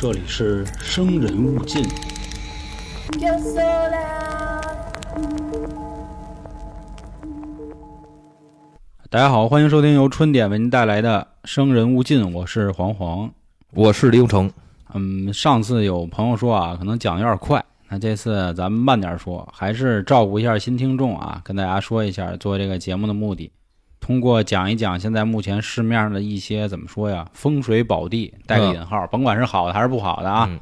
这里是生人勿近。Yo sola. 大家好，欢迎收听由春点为您带来的《生人勿近》，我是黄黄。我是李永成，嗯，上次有朋友说啊，可能讲的有点快，那这次咱们慢点说，还是照顾一下新听众啊，跟大家说一下做这个节目的目的。通过讲一讲现在目前市面上的一些怎么说呀，风水宝地，带个引号，甭管是好的还是不好的啊，嗯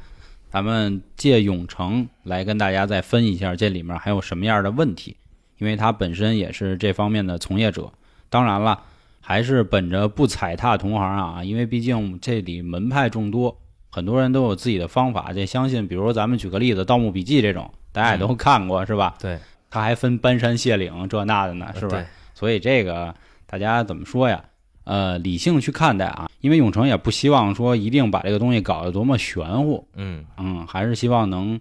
咱们借永城来跟大家再分一下这里面还有什么样的问题，因为他本身也是这方面的从业者。当然了，还是本着不踩踏同行啊，因为毕竟这里门派众多，很多人都有自己的方法。这相信，比如说咱们举个例子，《盗墓笔记》这种，大家也都看过、是吧？对，它还分搬山卸岭这那的呢，是吧？对所以这个大家怎么说呀？呃，理性去看待啊，因为永城也不希望说一定把这个东西搞得多么玄乎，嗯嗯，还是希望能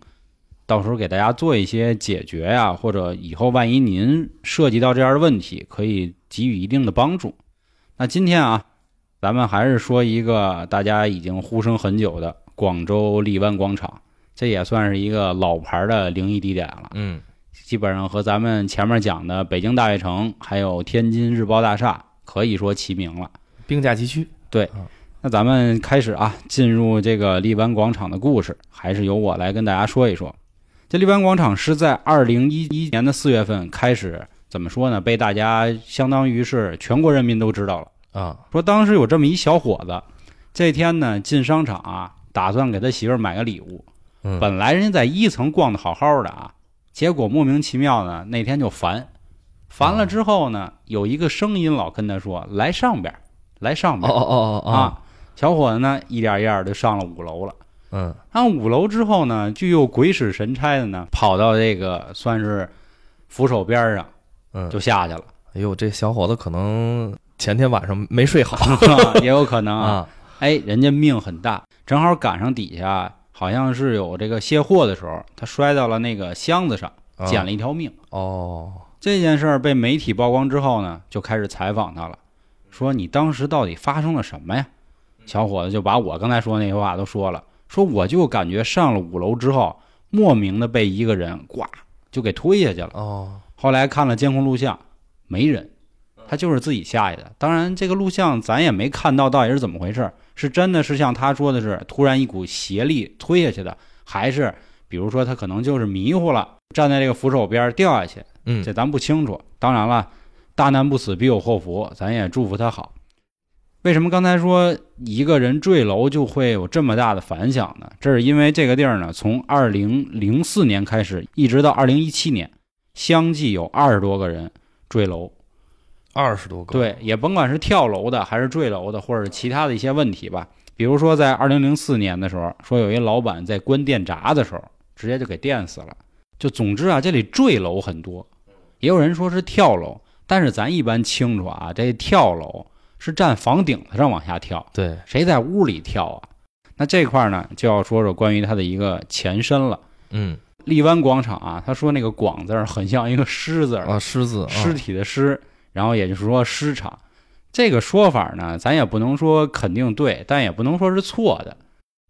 到时候给大家做一些解决呀，或者以后万一您涉及到这样的问题，可以给予一定的帮助。那今天啊，咱们还是说一个大家已经呼声很久的广州荔湾广场，这也算是一个老牌的灵异地点了。嗯基本上和咱们前面讲的北京大悦城还有天津日报大厦可以说齐名了。并驾齐驱，对那咱们开始啊，进入这个荔湾广场的故事，还是由我来跟大家说一说。这荔湾广场是在二零一一年的四月份开始，怎么说呢？被大家相当于是全国人民都知道了。啊，说当时有这么一小伙子，这天呢进商场啊，打算给他媳妇儿买个礼物。嗯本来人家在一层逛的好好的啊，结果莫名其妙呢那天就烦，烦了之后呢，有一个声音老跟他说：“来上边儿，来上边儿。哦哦哦哦，啊，小伙子呢一点一点就上了五楼了。嗯。上五楼之后呢，就又鬼使神差的呢，跑到这个算是扶手边上嗯，就下去了，哎呦，这小伙子可能前天晚上没睡好。也有可能啊。啊，哎，人家命很大，正好赶上底下好像是有这个卸货的时候，他摔到了那个箱子上，啊捡了一条命。哦，这件事儿被媒体曝光之后呢，就开始采访他了，说你当时到底发生了什么呀？小伙子就把我刚才说的那些话都说了，说我就感觉上了五楼之后，莫名的被一个人呱就给推下去了。哦，后来看了监控录像，没人，他就是自己下去的。当然，这个录像咱也没看到到底是怎么回事，是真的是像他说的是突然一股邪力推下去的，还是比如说他可能就是迷糊了，站在这个扶手边掉下去，嗯这咱不清楚。当然了，大难不死必有后福，咱也祝福他好。为什么刚才说一个人坠楼就会有这么大的反响呢？这是因为这个地儿呢，从二零零四年开始，一直到二零一七年，相继有二十多个人坠楼。二十多个，，对，也甭管是跳楼的，还是坠楼的，或者是其他的一些问题吧。比如说，在二零零四年的时候，说有一老板在关电闸的时候，直接就给电死了。就总之啊，这里坠楼很多，也有人说是跳楼，但是咱一般清楚啊，这跳楼是站房顶子上往下跳，对，谁在屋里跳啊？那这块儿呢，就要说说关于它的一个前身了。嗯荔湾广场啊，他说那个“广”字儿很像一个狮字，啊，狮子，啊尸体的尸，然后也就是说失场。这个说法呢，咱也不能说肯定对，但也不能说是错的。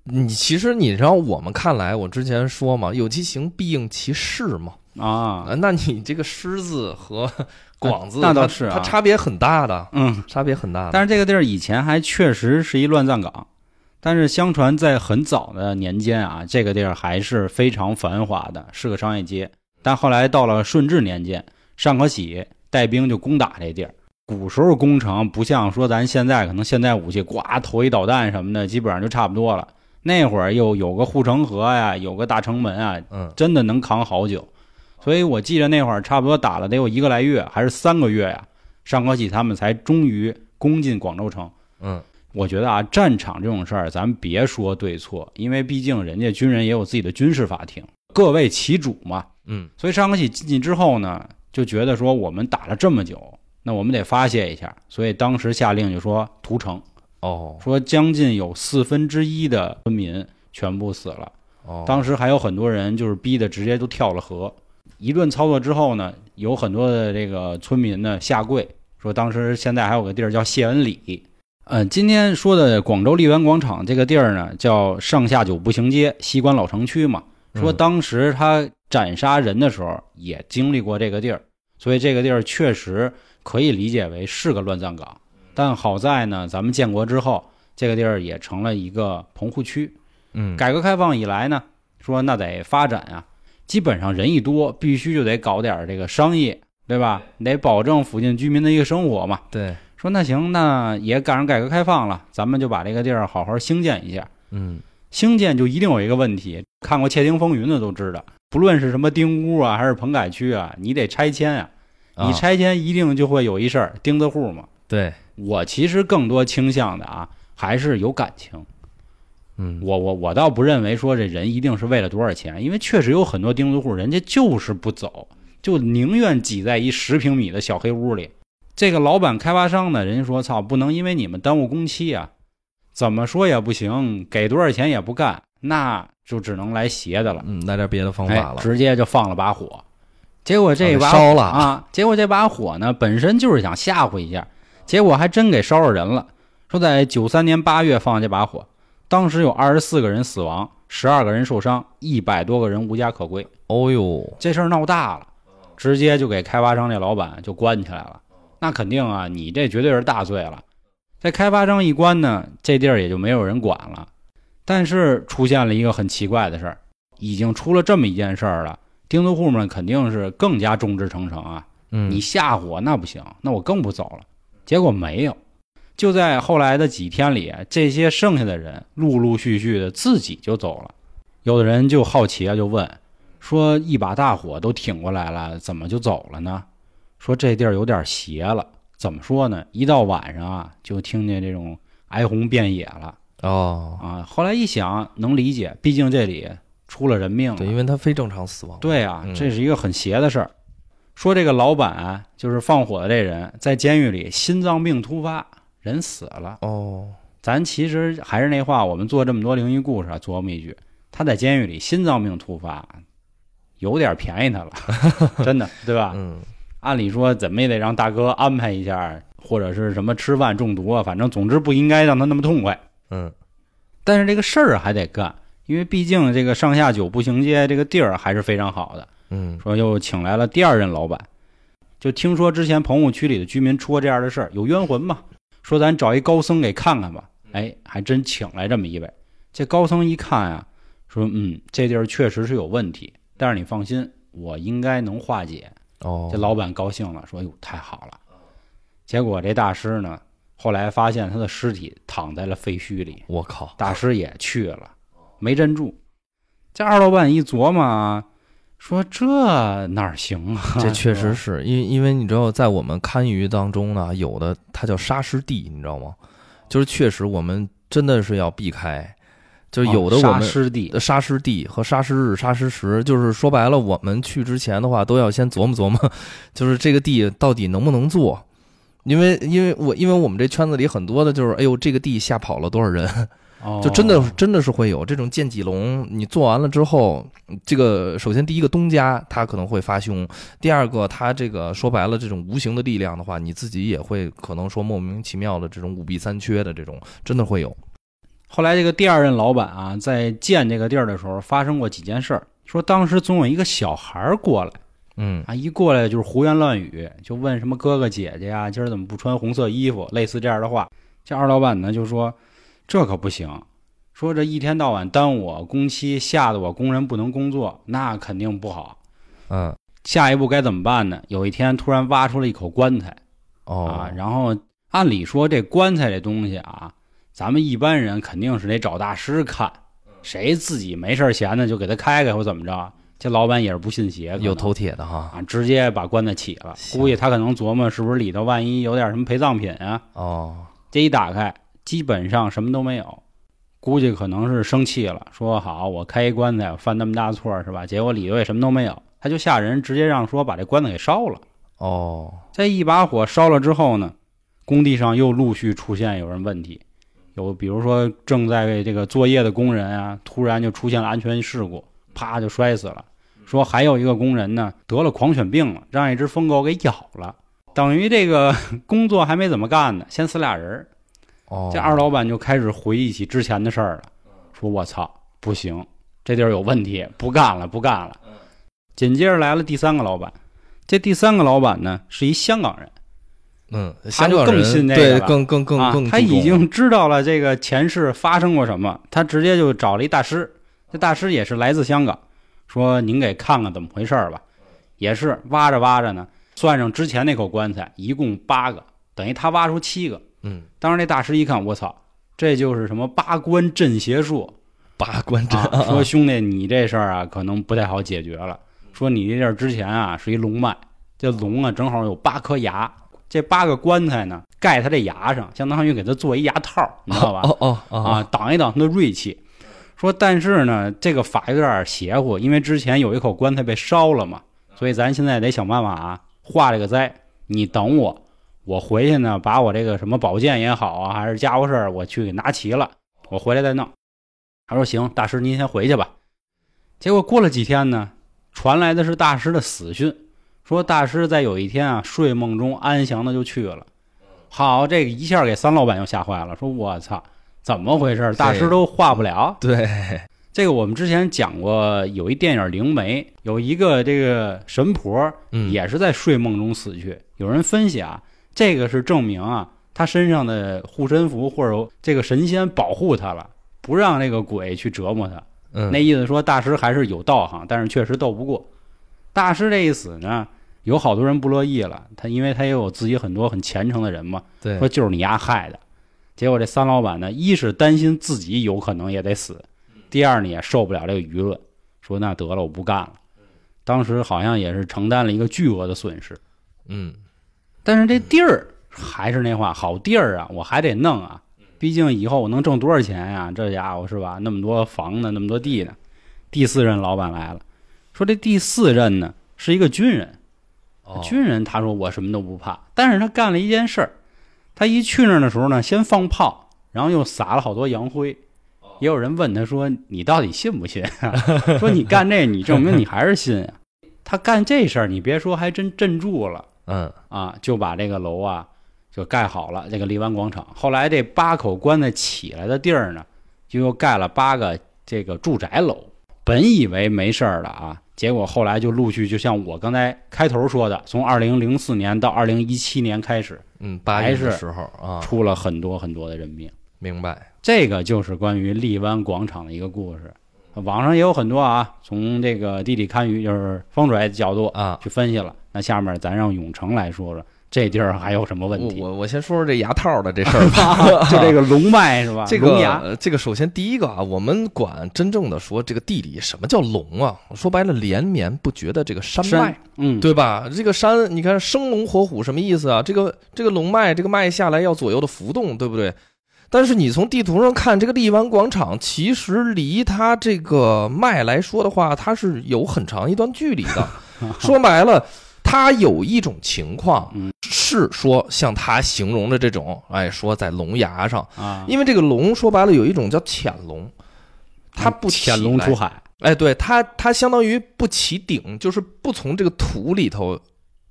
你其实你让我们看来，我之前说嘛，有其形必应其事嘛，啊，啊，那你这个狮字和广字，那倒是啊它差别很大的，嗯，差别很大的，但是这个地儿以前还确实是一乱葬岗，但是相传在很早的年间啊，这个地儿还是非常繁华的，是个商业街。但后来到了顺治年间，尚可喜带兵就攻打这地儿。古时候攻城不像说咱现在可能现在武器，呱投一导弹什么的，基本上就差不多了。那会儿又有个护城河呀，有个大城门啊，嗯真的能扛好久。所以我记得那会儿差不多打了得有一个来月，还是三个月呀，尚可喜他们才终于攻进广州城。嗯我觉得啊，战场这种事儿，咱别说对错，因为毕竟人家军人也有自己的军事法庭，各为其主嘛。嗯所以上可喜进去之后呢，就觉得说我们打了这么久，那我们得发泄一下，所以当时下令就说屠城，哦说将近有四分之一的村民全部死了。哦，当时还有很多人就是逼得直接都跳了河。一顿操作之后呢，有很多的这个村民呢下跪，说当时现在还有个地儿叫谢恩里嗯，今天说的广州荔湾广场这个地儿呢，叫上下九步行街，西关老城区嘛。说嗯当时他斩杀人的时候也经历过这个地儿，所以这个地儿确实可以理解为是个乱葬岗。但好在呢，咱们建国之后，这个地儿也成了一个棚户区。嗯，改革开放以来呢，说那得发展啊，基本上人一多，必须就得搞点这个商业，对吧？得保证附近居民的一个生活嘛。对，说那行，那也赶上改革开放了，咱们就把这个地儿好好兴建一下。嗯兴建就一定有一个问题，看过《窃听风云》的都知道，不论是什么丁屋啊，还是棚改区啊，你得拆迁啊。啊你拆迁一定就会有一事儿，钉子户嘛。对，我其实更多倾向的啊，还是有感情。嗯我我我倒不认为说这人一定是为了多少钱，因为确实有很多钉子户，人家就是不走，就宁愿挤在一十平米的小黑屋里。这个老板开发商呢，人家说操，不能因为你们耽误工期啊，怎么说也不行，给多少钱也不干，那就只能来邪的了。嗯，来点别的方哎法，了，直接就放了把火。结果这把啊烧了啊，结果这把火呢，本身就是想吓唬一下，结果还真给烧着人了。说在九三年八月放这把火，当时有二十四个人死亡，十二个人受伤，一百多个人无家可归。哦呦，这事儿闹大了，直接就给开发商这老板就关起来了。那肯定啊，你这绝对是大罪了。这开发商一关呢，这地儿也就没有人管了。但是出现了一个很奇怪的事儿，已经出了这么一件事儿了，钉子户们肯定是更加众志成城啊。嗯，你吓唬我那不行，那我更不走了。结果没有，就在后来的几天里，这些剩下的人陆陆续续的自己就走了。有的人就好奇啊，就问说：“一把大火都挺过来了，怎么就走了呢？”说这地儿有点邪了。怎么说呢？一到晚上啊，就听见这种哀鸿遍野了哦，啊。后来一想，能理解，毕竟这里出了人命了。对，因为他非正常死亡，对啊嗯，这是一个很邪的事儿。说这个老板啊就是放火的这人，在监狱里心脏病突发，人死了。哦，咱其实还是那话，我们做这么多灵异故事啊，琢磨一句，他在监狱里心脏病突发，有点便宜他了，真的，对吧？嗯，按理说怎么也得让大哥安排一下，或者是什么吃饭中毒啊，反正总之不应该让他那么痛快。嗯，但是这个事儿还得干，因为毕竟这个上下九步行街这个地儿还是非常好的。嗯，说又请来了第二任老板，就听说之前棚户区里的居民出过这样的事儿，有冤魂嘛，说咱找一高僧给看看吧。哎，还真请来这么一位。这高僧一看啊、说嗯，这地儿确实是有问题，但是你放心，我应该能化解。哦，这老板高兴了，说：“哟，太好了。”结果这大师呢，后来发现他的尸体躺在了废墟里，我靠，大师也去了，没镇住。这二老板一琢磨啊，说这哪行啊？这确实是因为因为你知道，在我们堪舆当中呢，有的它叫沙师地，你知道吗？就是确实我们真的是要避开，就有的我哦沙们沙师地和沙师日、沙师时，就是说白了，我们去之前的话，都要先琢磨琢磨，就是这个地到底能不能做。因为，因为我，因为我们这圈子里很多的，就是，哎呦，这个地吓跑了多少人，哦就真的真的是会有这种见几龙。你做完了之后，这个首先第一个东家他可能会发凶，第二个他这个说白了这种无形的力量的话，你自己也会可能说莫名其妙的这种五弊三缺的这种，真的会有。后来这个第二任老板啊，在建这个地儿的时候，发生过几件事儿。说当时总有一个小孩儿过来嗯啊，一过来就是胡言乱语，就问什么哥哥姐姐呀，今儿怎么不穿红色衣服，类似这样的话。这二老板呢就说：“这可不行，说这一天到晚耽误我工期，吓得我工人不能工作，那肯定不好。嗯下一步该怎么办呢？有一天突然挖出了一口棺材。”哦啊，然后按理说这棺材这东西啊，咱们一般人肯定是得找大师看，谁自己没事闲的就给他开开或怎么着？这老板也是不信邪，可能有头铁的哈。啊，直接把棺材起了。估计他可能琢磨是不是里头万一有点什么陪葬品啊？哦，这一打开，基本上什么都没有。估计可能是生气了，说好我开一棺材，我犯那么大错是吧？结果里头也什么都没有，他就吓人，直接让说把这棺材给烧了。哦，这一把火烧了之后呢，工地上又陆续出现有人问题，有比如说正在这个作业的工人啊，突然就出现了安全事故，啪就摔死了。说还有一个工人呢得了狂犬病了，让一只疯狗给咬了，等于这个 工作还没怎么干呢，先死俩人儿。哦，这二老板就开始回忆起之前的事儿了，说我操，不行，这地儿有问题，不干了，不干了。紧接着来了第三个老板，这第三个老板呢是一香港人。嗯，他就更香港人信这个了对更更更啊更，他已经知道了这个前世发生过什么，他直接就找了一大师，这大师也是来自香港，说您给看看怎么回事儿吧。也是挖着挖着呢，算上之前那口棺材，一共八个，等于他挖出七个。嗯当时那大师一看，我操，这就是什么八关镇邪术八关镇啊！说兄弟，你这事儿啊，可能不太好解决了。说你这地儿之前啊是一龙脉，这龙啊正好有八颗牙，这八个棺材呢盖他这牙上，相当于给他做一牙套，你知道吧？哦哦哦啊，挡一挡他的锐气。说但是呢，这个法有点邪乎，因为之前有一口棺材被烧了嘛，所以咱现在得想办法啊化这个灾。你等我，我回去呢，把我这个什么宝剑也好啊，还是家伙事儿，我去给拿齐了，我回来再弄。他说行，大师您先回去吧。结果过了几天呢，传来的是大师的死讯，说大师在有一天啊睡梦中安详的就去了。好，这个一下给三老板又吓坏了，说我操，怎么回事？大师都化不了。对，这个我们之前讲过，有一电影《灵媒》，有一个这个神婆嗯也是在睡梦中死去。有人分析啊，这个是证明啊，他身上的护身符或者这个神仙保护他了，不让这个鬼去折磨他。嗯那意思说大师还是有道行，但是确实斗不过。大师这一死呢，有好多人不乐意了，他因为他也有自己很多很虔诚的人嘛，对说就是你丫害的。结果这三老板呢，一是担心自己有可能也得死，第二呢也受不了这个舆论，说那得了，我不干了。当时好像也是承担了一个巨额的损失，嗯但是这地儿还是那话，好地儿啊，我还得弄啊。毕竟以后我能挣多少钱呀、这家伙是吧？那么多房呢，那么多地呢。第四任老板来了，说这第四任呢是一个军人，哦军人他说我什么都不怕，但是他干了一件事儿，他一去那儿的时候呢，先放炮，然后又撒了好多洋灰。也有人问他说：“你到底信不信、啊？” 说你干这，你证明你还是信啊。他干这事儿，你别说，还真镇住了嗯啊，就把这个楼啊就盖好了，这个荔湾广场。后来这八口棺材起来的地儿呢，就又盖了八个这个住宅楼。本以为没事儿了啊，结果后来就陆续，就像我刚才开头说的，从二零零四年到二零一七年开始，嗯，八月的时候啊，出了很多很多的人命。明白。这个就是关于荔湾广场的一个故事，网上也有很多啊，从这个地理堪舆就是风水角度啊去分析了。那下面咱让永成来说说这地儿还有什么问题？我我先说说这牙套的这事儿吧。就这个龙脉是吧？这个这个，首先第一个啊，我们管真正的说这个地理什么叫龙啊？说白了，连绵不绝的这个山脉山，，嗯，对吧？这个山，你看生龙活虎什么意思啊？这个这个龙脉，这个脉下来要左右的浮动，对不对？但是你从地图上看，这个荔湾广场其实离它这个脉来说的话，它是有很长一段距离的。说白了，它有一种情况嗯。是说像他形容的这种，哎，说在龙牙上，啊，因为这个龙说白了有一种叫潜龙，它不潜龙出海，哎，对它，它相当于不起顶，就是不从这个土里头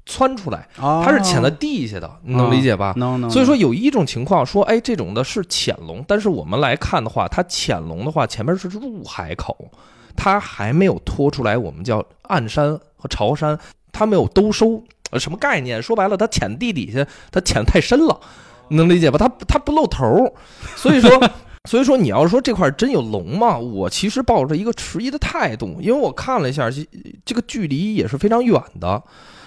窜出来，它它是潜在地下的，你能理解吧？能能。所以说有一种情况说，哎，这种的是潜龙，但是我们来看的话，它潜龙的话，前面是入海口，它还没有拖出来，我们叫暗山和潮山，它没有兜收，呃，什么概念？说白了，他潜地底下，他潜太深了，能理解吧？他他不露头儿，所以说。所以说，你要说这块真有龙吗？我其实抱着一个迟疑的态度，因为我看了一下，这这个距离也是非常远的，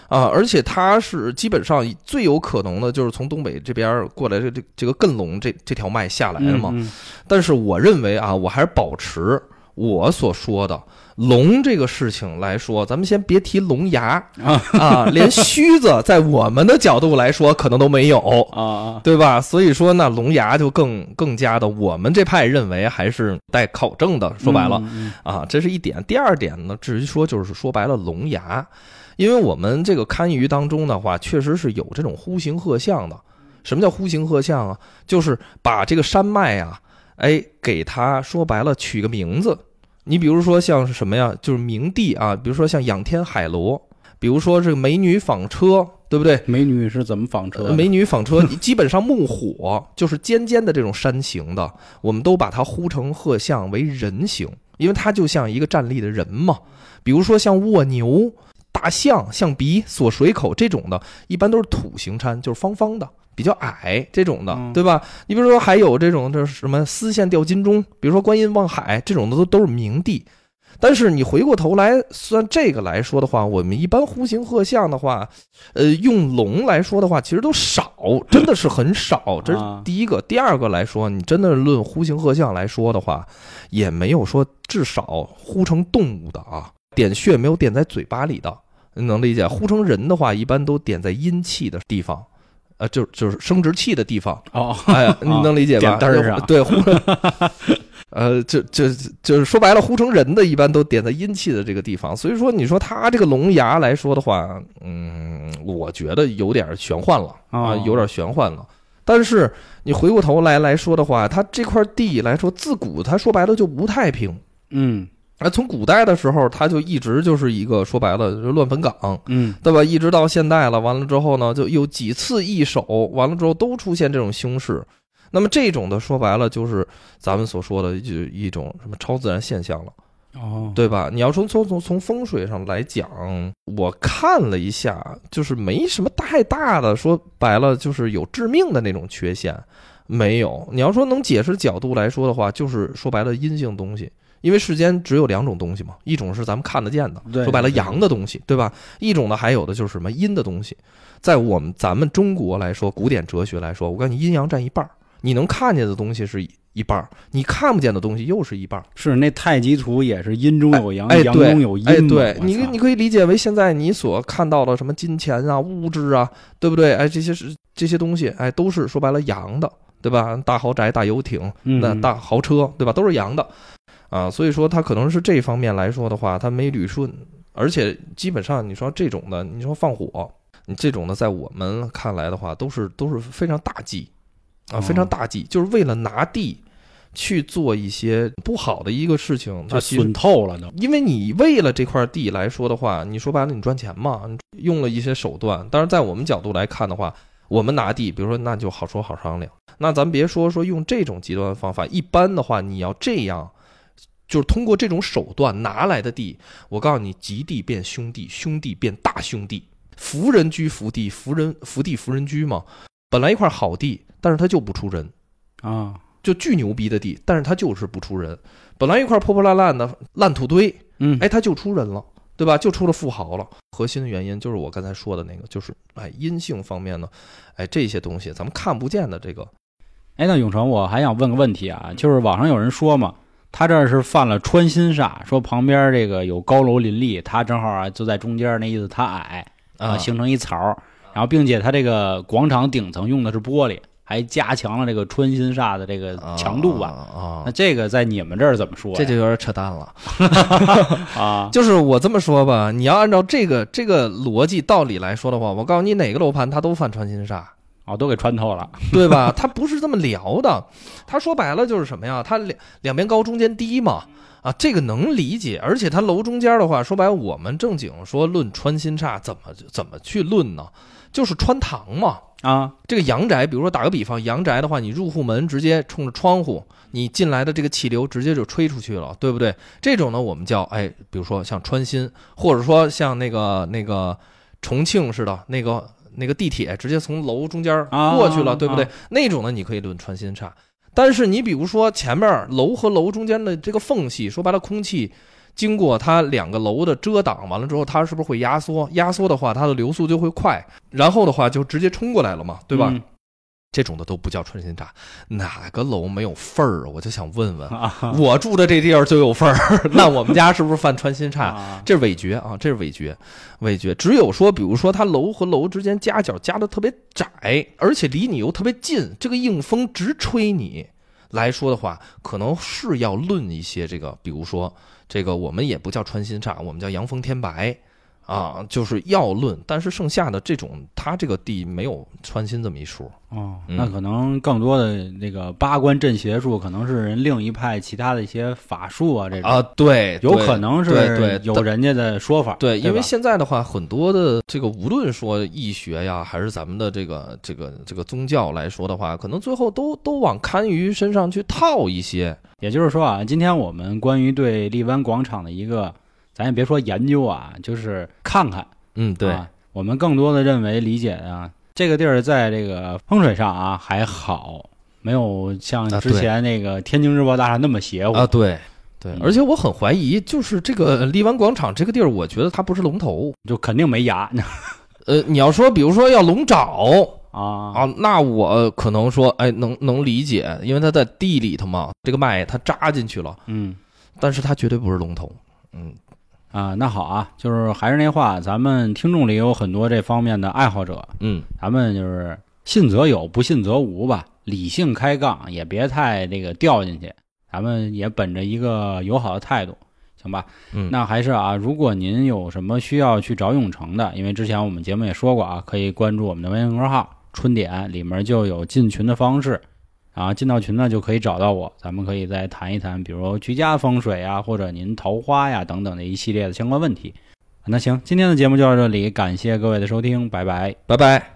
啊，而且它是基本上最有可能的，就是从东北这边过来这这这个艮龙这这条脉下来的嘛。嗯但是我认为啊，我还是保持我所说的龙这个事情来说，咱们先别提龙牙啊啊，连须子在我们的角度来说可能都没有。啊啊，对吧？所以说那，龙牙就更更加的，我们这派认为还是待考证的。说白了，嗯，啊，这是一点。第二点呢，至于说就是说白了，龙牙，因为我们这个堪舆当中的话，确实是有这种呼形鹤象的。什么叫呼形鹤象啊？就是把这个山脉啊，哎，给它说白了取个名字。你比如说像是什么呀？就是明帝啊，比如说像仰天海螺，比如说这个美女纺车，对不对？美女是怎么纺车？呃美女纺车基本上木火就是尖尖的这种山形的，我们都把它呼成鹤象为人形，因为它就像一个站立的人嘛。比如说像蜗牛、大象、象鼻、锁水口这种的，一般都是土形参，就是方方的。比较矮这种的，嗯对吧？你比如说还有这种就是什么丝线吊金钟，比如说观音望海这种的都都是名帝。但是你回过头来算这个来说的话，我们一般呼形鹤象的话，呃，用龙来说的话，其实都少，真的是很少。这是啊第一个。第二个来说，你真的论呼形鹤象来说的话，也没有说至少呼成动物的啊，点穴没有点在嘴巴里的，你能理解？呼成人的话，一般都点在阴气的地方。呃，就就是生殖器的地方，哦，哎，你能理解吧？点嘚儿上对，呼，呃，就就就是说白了，呼成人的一般都点在阴气的这个地方，所以说你说他这个龙牙来说的话，嗯，我觉得有点玄幻了啊，哦有点玄幻了。但是你回过头来来说的话，它这块地来说，自古它说白了就不太平。嗯啊，从古代的时候，它就一直就是一个说白了就是乱坟岗，嗯对吧？一直到现代了，完了之后呢，就有几次易手，完了之后都出现这种凶事。那么这种的说白了就是咱们所说的就一种什么超自然现象了，哦，对吧？你要说从从从风水上来讲，我看了一下，就是没什么太大的，说白了就是有致命的那种缺陷，没有。你要说能解释角度来说的话，就是说白了阴性东西。因为世间只有两种东西嘛，一种是咱们看得见的，说白了阳的东西，对吧？一种呢还有的就是什么阴的东西。在我们咱们中国来说，古典哲学来说，我告诉你，阴阳占一半儿，你能看见的东西是一半儿，你看不见的东西又是一半儿。是那太极图也是阴中有阳，哎，阳对，中有阴。哎，对你，你可以理解为现在你所看到的什么金钱啊、物质啊，对不对？哎，这些是这些东西，哎，都是说白了阳的，对吧？大豪宅、大游艇、嗯那大豪车，对吧？都是阳的啊，所以说它可能是这方面来说的话，它没捋顺，而且基本上你说这种的，你说放火，你这种的，在我们看来的话，都是都是非常大忌啊，哦非常大忌，就是为了拿地。去做一些不好的一个事情，它就损透了呢。因为你为了这块地来说的话，你说白了你赚钱嘛，用了一些手段。但是，在我们角度来看的话，我们拿地，比如说那就好说好商量。那咱别说说用这种极端方法，一般的话，你要这样，就是通过这种手段拿来的地，我告诉你，极地变兄弟，兄弟变大兄弟，福人居福地，福人福地福人居嘛。本来一块好地，但是他就不出人。啊，就巨牛逼的地，但是他就是不出人。本来一块破破烂烂的烂土堆，嗯，哎，他就出人了，对吧？就出了富豪了。核心的原因就是我刚才说的那个，就是哎，阴性方面呢，哎，这些东西咱们看不见的这个，哎，那永成，我还想问个问题啊，就是网上有人说嘛，他这儿是犯了穿心煞，说旁边这个有高楼林立，他正好啊就在中间，那意思他矮啊，形成一槽儿，然后并且他这个广场顶层用的是玻璃，还加强了这个穿心煞的这个强度吧？啊那，这个在你们这儿怎么说？这就有点扯淡了。啊，就是我这么说吧，你要按照这个这个逻辑道理来说的话，我告诉你，哪个楼盘它都犯穿心煞。哦，都给穿透了。对吧？它不是这么聊的，它说白了就是什么呀？它两两边高，中间低嘛。啊，这个能理解，而且它楼中间的话，说白了，我们正经说论穿心煞，怎么怎么去论呢？就是穿堂嘛。啊，这个阳宅，比如说打个比方，阳宅的话，你入户门直接冲着窗户，你进来的这个气流直接就吹出去了，对不对？这种呢，我们叫哎，比如说像穿心，或者说像那个那个重庆似的那个那个地铁直接从楼中间啊过去了，对不对？啊那种呢，你可以论穿心差。但是你比如说前面楼和楼中间的这个缝隙，说白了，空气经过它两个楼的遮挡，完了之后，它是不是会压缩？压缩的话，它的流速就会快，然后的话就直接冲过来了嘛，对吧？嗯这种的都不叫穿心煞，哪个楼没有缝儿啊？我就想问问，啊我住的这地儿就有缝儿，那我们家是不是犯穿心煞？啊，这是伪绝啊，这是伪绝，伪绝。只有说，比如说它楼和楼之间夹角夹的特别窄，而且离你又特别近，这个硬风直吹你来说的话，可能是要论一些这个，比如说这个我们也不叫穿心煞，我们叫阳风天白啊，就是要论，但是剩下的这种，他这个地没有穿心这么一说。哦，嗯那可能更多的那个八关阵邪术，可能是人另一派其他的一些法术啊，这种啊，对，有可能是对有人家的说法。对，因为现在的话，很多的这个无论说易学呀，还是咱们的这个这个这个宗教来说的话，可能最后都都往堪舆身上去套一些。也就是说啊，今天我们关于对荔湾广场的一个，咱也别说研究啊，就是看看。嗯，对，啊，我们更多的认为理解啊，这个地儿在这个风水上啊还好，没有像啊之前那个天津日报大厦那么邪乎。啊，对。对嗯，而且我很怀疑，就是这个荔湾广场这个地儿，我觉得它不是龙头。就肯定没牙 呃，你要说，比如说要龙爪啊啊，那我可能说，哎，能能理解，因为它在地里头嘛，这个脉它扎进去了，嗯但是它绝对不是龙头。嗯，啊，那好啊，就是还是那话，咱们听众里有很多这方面的爱好者，嗯，咱们就是信则有，不信则无吧，理性开杠，也别太这个掉进去，咱们也本着一个友好的态度。行吧，嗯那还是啊，如果您有什么需要去找永成的，因为之前我们节目也说过啊，可以关注我们的微信公众号“春点”，里面就有进群的方式，啊，进到群呢就可以找到我，咱们可以再谈一谈，比如居家风水啊，或者您桃花呀等等的一系列的相关问题。那行，今天的节目就到这里，感谢各位的收听，拜拜。拜拜。